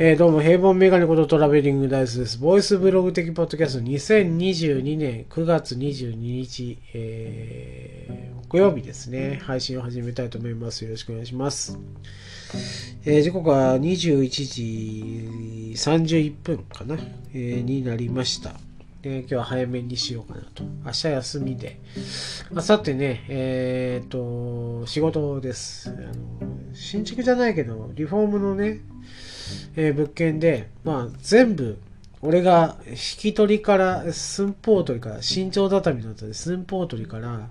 えー、どうも、平凡メガネことトラベリングダイスです。ボイスブログ的ポッドキャスト2022年9月22日、えー、木曜日ですね。配信を始めたいと思います。よろしくお願いします。えー、時刻は21時31分かな、え、になりました。で今日は早めにしようかなと。明日休みで。明後日ね、えっ、と、仕事です。あの新築じゃないけど、リフォームのね、えー、物件で、まあ、全部、俺が引き取りから、寸法取りから、身長畳だったんで、寸法取りから、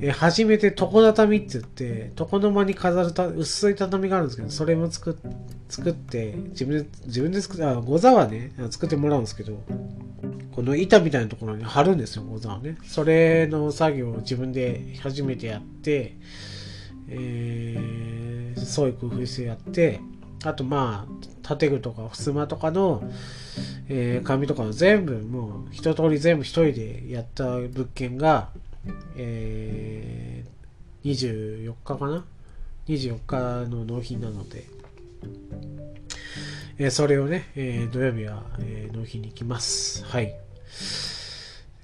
えー、初めて床畳って言って、床の間に飾るた薄い畳があるんですけど、それも作作って、自分で、自分で作って、あ、ご座はね、作ってもらうんですけど、この板みたいなところに貼るんですよ、ご座をね。それの作業を自分で初めてやって、えー、そういう工夫してやって、あとまあ、建具とか襖とかの、えー、紙とかの全部もう一通り全部一人でやった物件が、えー、24日かな ?24 日の納品なので、えー、それをね、えー、土曜日は、えー、納品に行きます。はい。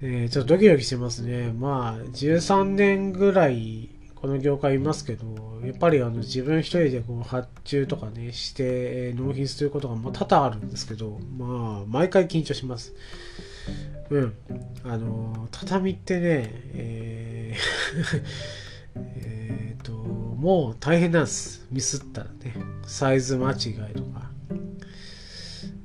えー、ちょっとドキドキしてますね。まあ、13年ぐらいこの業界いますけど、やっぱりあの自分一人でこう発注とかね、して、納品することがま多々あるんですけど、まあ、毎回緊張します。うん。あの、畳ってね、えー えっと、もう大変なんです。ミスったらね。サイズ間違いとか、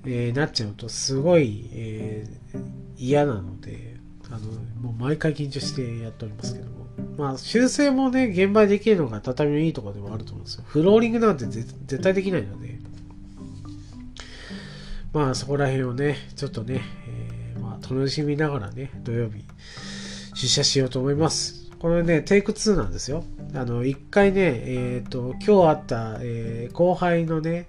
えー、なっちゃうとすごい、えー、嫌なので、あの、もう毎回緊張してやっておりますけども。まあ、修正もね、現場でできるのが畳のいいところでもあると思うんですよ。フローリングなんて絶対できないので、まあ、そこら辺をね、ちょっとね、えー、まあ、楽しみながらね、土曜日、出社しようと思います。これね、テイク2なんですよ。あの、一回ね、えっ、ー、と、今日あった、えー、後輩のね、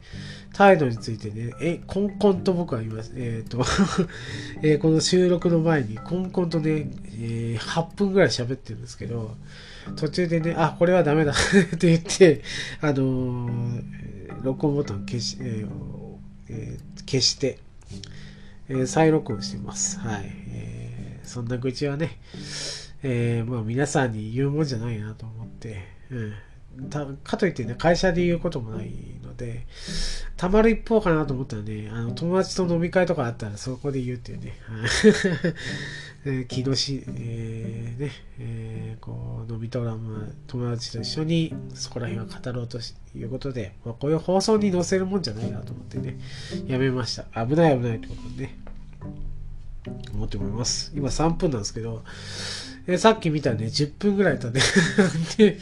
態度についてね、え、コンコンと僕は言います。えっ、ー、とえー、この収録の前にコンコンとね、えー、8分ぐらい喋ってるんですけど、途中でね、あ、これはダメだ って言って、あのー、録音ボタン消し、ええー、消して、え、再録音してます。はい。え、そんな愚痴はね、え、まあ皆さんに言うもんじゃないなと思って、うんかといってね、会社で言うこともないので、たまる一方かなと思ったらね、あの、友達と飲み会とかあったらそこで言うっていうね、気のし、えー、ね、えー、こう、飲みとらむ友達と一緒にそこら辺は語ろうということで、まあ、こういう放送に載せるもんじゃないなと思ってね、やめました。危ない危ないってことでね、思って思います。今3分なんですけど、えさっき見たね、10分ぐらい経って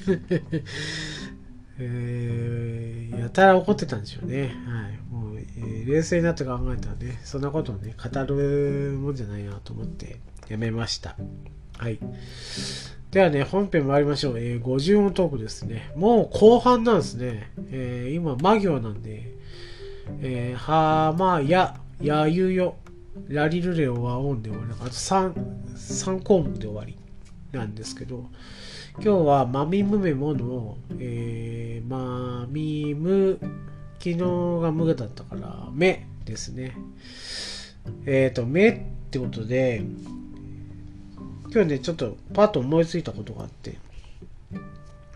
えー、やたら怒ってたんでしょうね。はい。もう、えー、冷静になって考えたらね、そんなことをね、語るもんじゃないなと思ってやめました。はい。ではね、本編参りましょう。えー、50音トークですね。もう後半なんですね。えー、今、魔行なんで、えー、はまや、やゆよ、ラリルレオはオンで終わり。あと3、3項目で終わり。なんですけど、今日はマミムメモの、えー、マミム、昨日がムだったから、目ですね。えっ、ー、と、目ってことで、今日ね、ちょっとパッと思いついたことがあって、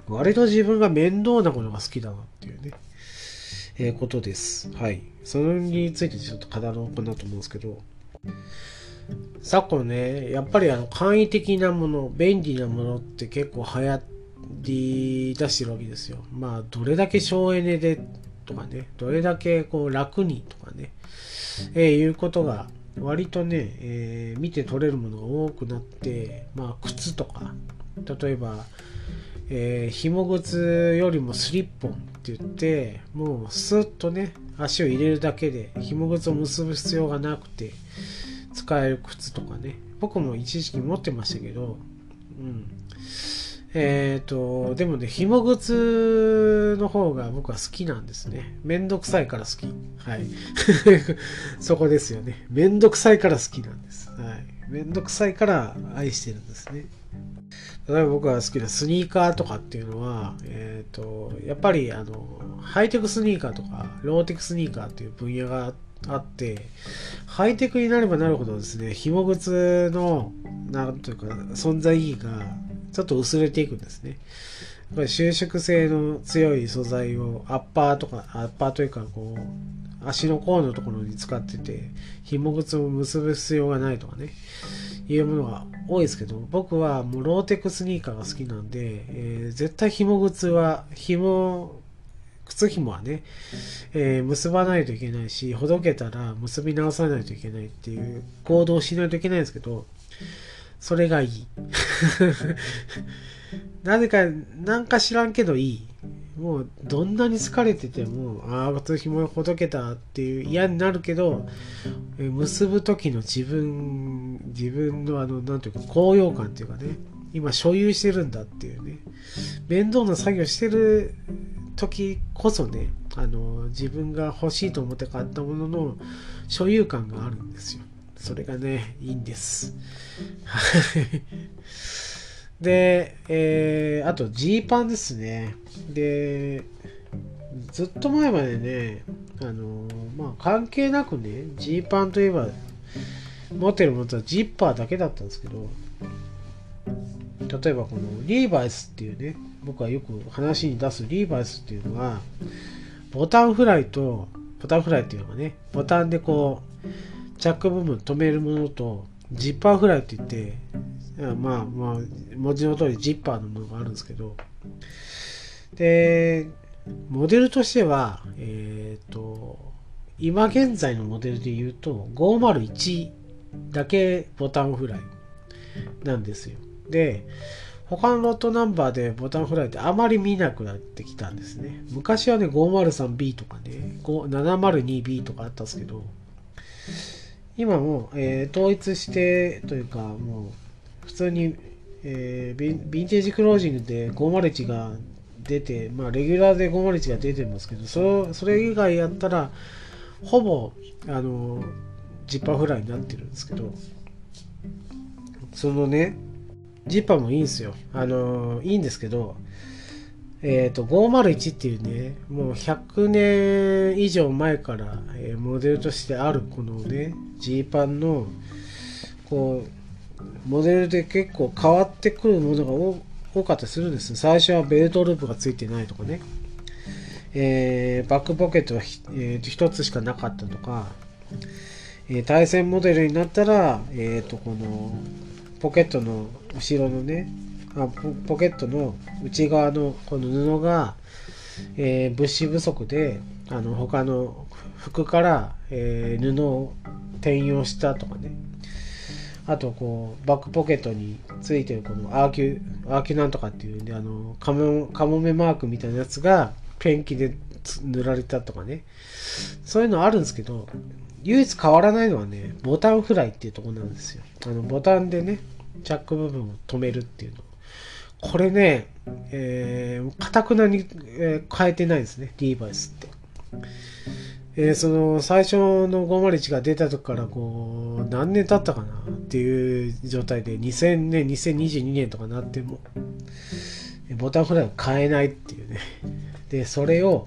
割と自分が面倒なことが好きだなっていうね、えー、ことです。はい。それについてちょっと語ろうかなと思うんですけど、昨今ね、やっぱりあの簡易的なもの、便利なものって結構流行り出してるわけですよ。まあ、どれだけ省エネでとかね、どれだけこう楽にとかね、えー、いうことが割とね、えー、見て取れるものが多くなって、まあ、靴とか、例えば、えー、紐靴よりもスリッポンって言って、もうスッとね、足を入れるだけで、紐靴を結ぶ必要がなくて、使える靴とかね。僕も一時期持ってましたけど、うん。えっ、ー、と、でもね、紐靴の方が僕は好きなんですね。めんどくさいから好き。はい。そこですよね。めんどくさいから好きなんです。はい。めんどくさいから愛してるんですね。例えば僕が好きなスニーカーとかっていうのは、えっ、ー、と、やっぱりあの、ハイテクスニーカーとか、ローテクスニーカーっていう分野があって、あってハイテクになればなるほどですね、紐靴の、なんというか、存在意義がちょっと薄れていくんですね。やっぱり収縮性の強い素材をアッパーとか、アッパーというか、こう、足の甲のところに使ってて、紐靴を結ぶ必要がないとかね、いうものが多いですけど、僕はもうローテクスニーカーが好きなんで、えー、絶対紐靴は、紐靴紐はね、えー、結ばないといけないし、ほどけたら結び直さないといけないっていう行動をしないといけないんですけど、それがいい。なぜか、なんか知らんけどいい。もう、どんなに疲れてても、ああ、靴紐ほどけたっていう嫌になるけど、えー、結ぶ時の自分、自分のあの、なんていうか、高揚感っていうかね、今所有してるんだっていうね、面倒な作業してる時こそねあの自分が欲しいと思って買ったものの所有感があるんですよ。それがねいいんです。で、えー、あとジーパンですね。でずっと前までねあのまあ関係なくねジーパンといえば持ってるものはジッパーだけだったんですけど例えばこのリーバイスっていうね僕はよく話に出すリーバイスっていうのはボタンフライとボタンフライっていうのがねボタンでこうチャック部分止めるものとジッパーフライって言ってまあまあ文字の通りジッパーのものがあるんですけどでモデルとしてはえっ、ー、と今現在のモデルで言うと501だけボタンフライなんですよ。で他のロットナンバーでボタンフライってあまり見なくなってきたんですね。昔はね、503B とかね、702B とかあったんですけど、今も、えー、統一してというか、もう普通に、えー、ヴィンテージクロージングで501が出て、まあ、レギュラーで501が出てますけど、そそれ以外やったら、ほぼ、あの、ジッパーフライになってるんですけど、そのね、ジッパーもいいんですよ。あのー、いいんですけど、えっ、ー、と、501っていうね、もう100年以上前から、えー、モデルとしてあるこのね、ジーパンの、こう、モデルで結構変わってくるものが多かったりするんです。最初はベルトループがついてないとかね、えー、バックポケットは、えー、1つしかなかったとか、え、対戦モデルになったら、えっ、と、この、ポケットの後ろのねあポケットの内側のこの布が、えー、物資不足であの他の服から、えー、布を転用したとかね。あとこうバックポケットについてるこのアーキュアーキュなんとかっていうんであのカモカモメマークみたいなやつがペンキで塗られたとかね。そういうのあるんですけど唯一変わらないのはねボタンフライっていうところなんですよあのボタンでねチャック部分を止めるっていうの。これね、えー、かたくなに、えー、変えてないですね、リーバイスって。えー、その最初の501が出た時からこう何年経ったかなっていう状態で2000年2022年とかなってもボタンフライを変えないっていうねでそれを、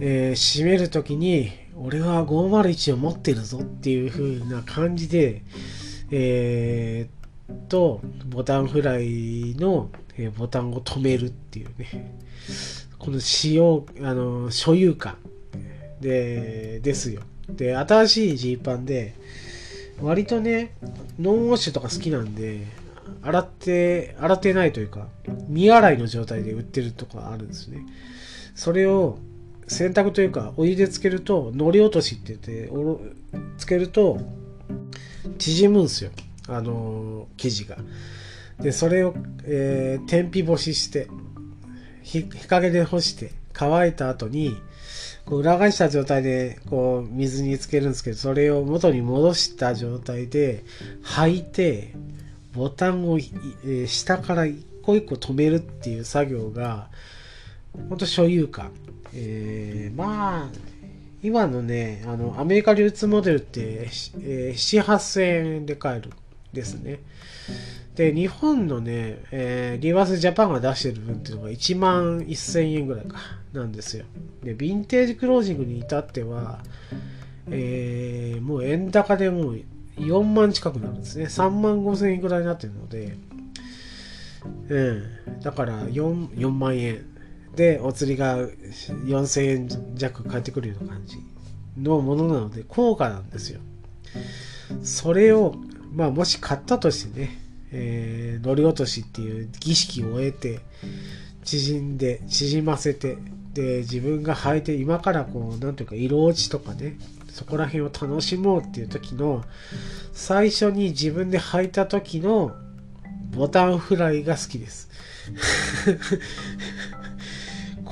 えー、閉める時に俺は501を持ってるぞっていう風な感じで、えっとボタンフライのボタンを止めるっていうね。この使用あの所有感。でですよ。で新しいジーパンで割とねノンウォッシュとか好きなんで洗って洗ってないというか未洗いの状態で売ってるとかあるんですね。それを洗濯というかお湯でつけるとのり落としって言ってつけると縮むんですよあの生地が。で、それを、えー、天日干しして、日陰で干して、乾いた後に、こう裏返した状態でこう水につけるんですけど、それを元に戻した状態で履いて、ボタンを、えー、下から一個一個止めるっていう作業が、本当所有感。えー、まあ、今のね、あの、アメリカ流通モデルって、えー、7、8000円で買える。ですね。で、日本のね、えー、リバースジャパンが出してる分っていうのが1万1000円ぐらいか、なんですよ。で、ヴィンテージクロージングに至っては、えー、もう円高でもう4万近くなるんですね。3万5千円ぐらいになってるので、うん。だから 4, 4万円でお釣りが4000円弱返ってくるような感じのものなので高価なんですよ。それを、まあもし買ったとしてね、えー、乗り落としっていう儀式を終えて、縮んで、縮ませて、で、自分が履いて、今からこう、なんていうか、色落ちとかね、そこら辺を楽しもうっていう時の、最初に自分で履いた時のボタンフライが好きです。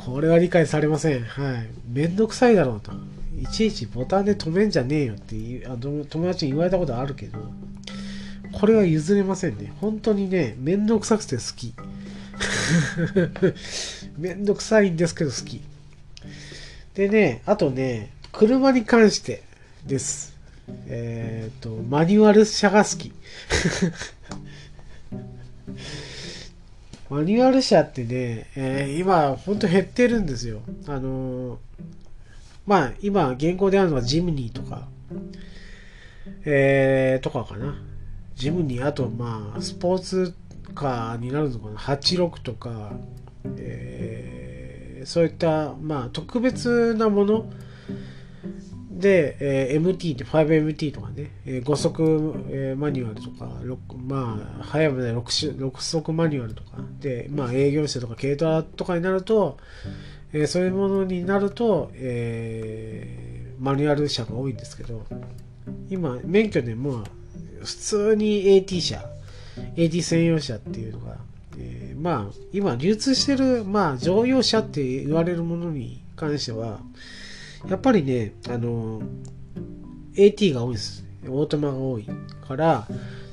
これは理解されません。はい。めんどくさいだろうと。いちいちボタンで止めんじゃねえよってあ友達に言われたことあるけど、これは譲れませんね。本当にね、めんどくさくて好き。めんどくさいんですけど好き。でね、あとね、車に関してです。えっ、ー、と、マニュアル車が好き。マニュアル車ってね、えー、今、ほんと減ってるんですよ。あのー、まあ、今、現行であるのはジムニーとか、えー、とかかな。ジムニー、あと、まあ、スポーツカーになるのかな。86とか、えー、そういった、まあ、特別なもので、えー、MT って 5MT とかね、えー、5速、えー、マニュアルとか、まあ、早めで 6, 6速マニュアルとか、で、まあ、営業車とか軽トラとかになると、えー、そういうものになると、えー、マニュアル車が多いんですけど、今、免許でも普通に AT 車、AT 専用車っていうのが、えー、まあ、今流通してる、まあ、乗用車って言われるものに関しては、やっぱりね、あの、AT が多いです。オートマが多いから、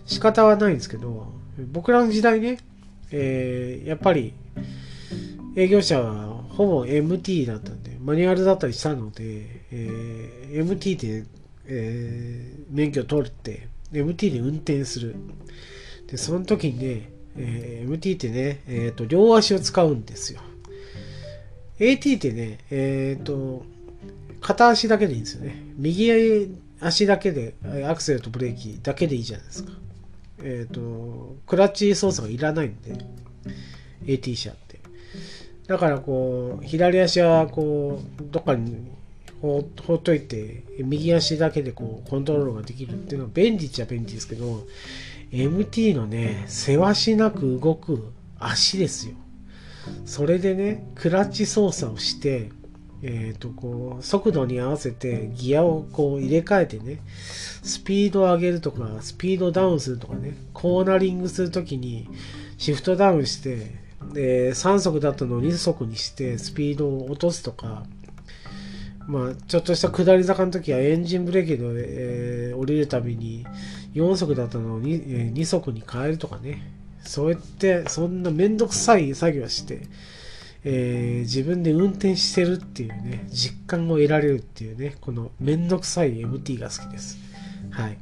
仕方はないんですけど、僕らの時代ね、えー、やっぱり、営業者はほぼ MT だったんで、マニュアルだったりしたので、えー、MT で、えー、免許取って、MT で運転する。で、その時にね、えー、MT ってね、えっ、ー、と、両足を使うんですよ。AT ってね、えっ、ー、と、片足だけでいいんですよね。右足だけで、アクセルとブレーキだけでいいじゃないですか。えっ、ー、と、クラッチ操作がいらないんで、AT 車って。だからこう、左足はこう、どっかにほほっといて、右足だけでこう、コントロールができるっていうのは便利っちゃ便利ですけど、MT のね、せわしなく動く足ですよ。それでね、クラッチ操作をして、え、ー、と、こう、速度に合わせてギアをこう入れ替えてね、スピードを上げるとか、スピードダウンするとかね、コーナリングするときにシフトダウンして、で、3速だったのを2速にしてスピードを落とすとか、まあ、ちょっとした下り坂の時はエンジンブレーキで、えー、降りるたびに4速だったのを 2,、えー、2速に変えるとかね、そうやって、そんなめんどくさい作業して、えー、自分で運転してるっていうね、実感を得られるっていうね、このめんどくさい MT が好きです。はい。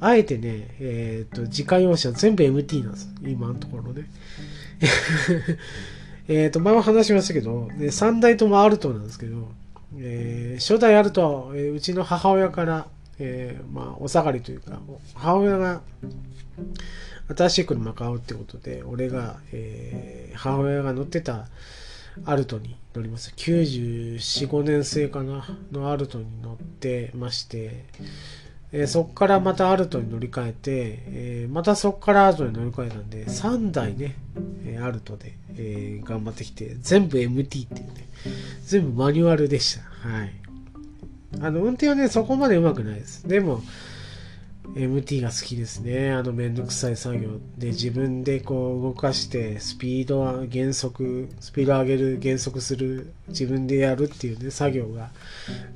あえてね、えっ、ー、と、自家用車全部 MT なんです。今のところね。えっと、前も話しましたけど、ね、3台ともアルトなんですけど、えー、初代アルトは、えー、うちの母親から、えー、まあ、お下がりというか、母親が新しい車買うってことで、俺が、えー、母親が乗ってた、アルトに乗ります。94、5年生かなのアルトに乗ってまして、えー、そこからまたアルトに乗り換えて、えー、またそこからアルトに乗り換えたんで、3台ね、えー、アルトで、え頑張ってきて、全部 MT っていうね、全部マニュアルでした。はい。あの、運転はね、そこまでうまくないです。でも、MT が好きですね。あのめんどくさい作業で自分でこう動かしてスピードは減速、スピード上げる、減速する、自分でやるっていうね、作業が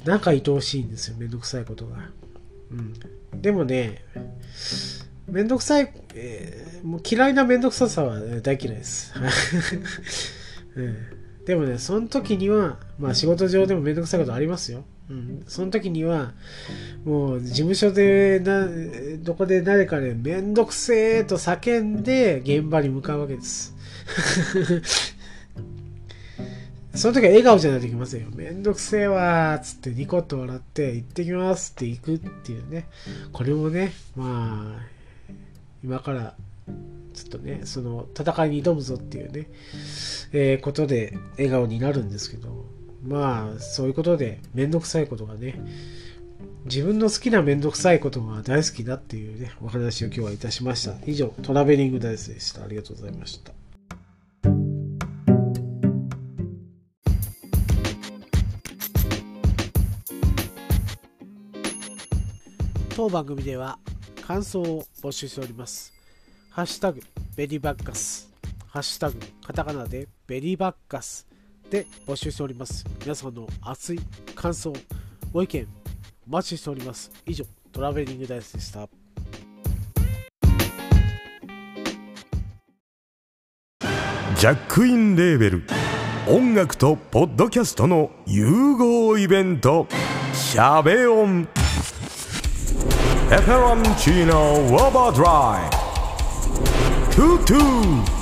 なんか愛おしいんですよ。めんどくさいことが。うん。でもね、めんどくさい、えー、もう嫌いなめんどくささは大嫌いです。うん、でもね、その時には、まあ仕事上でもめんどくさいことありますよ。うん。その時には、もう事務所でな、どこで誰かでめんどくせえと叫んで現場に向かうわけです。その時は笑顔じゃないといけませんよ。めんどくせえわっつってニコッと笑って行ってきますって行くっていうね。これもね、まあ、今からちょっとね、その戦いに挑むぞっていうね、えー、ことで笑顔になるんですけど、まあ、そういうことでめんどくさいことがね、自分の好きなめんどくさいことが大好きだっていうね、お話を今日はいたしました。以上、トラベリングダイスでした。ありがとうございました。当番組では感想を募集しております。ハッシュタグベリーバッカス、ハッシュタグカタカナでベリーバッカスで募集しております。皆さんの熱い感想、ご意見お待ちしております。以上、トラベリングダイスでした。ジャックインレーベル音楽とポッドキャストの融合イベント「シャベオン」ペペロンチーノウォーバードライトゥトゥ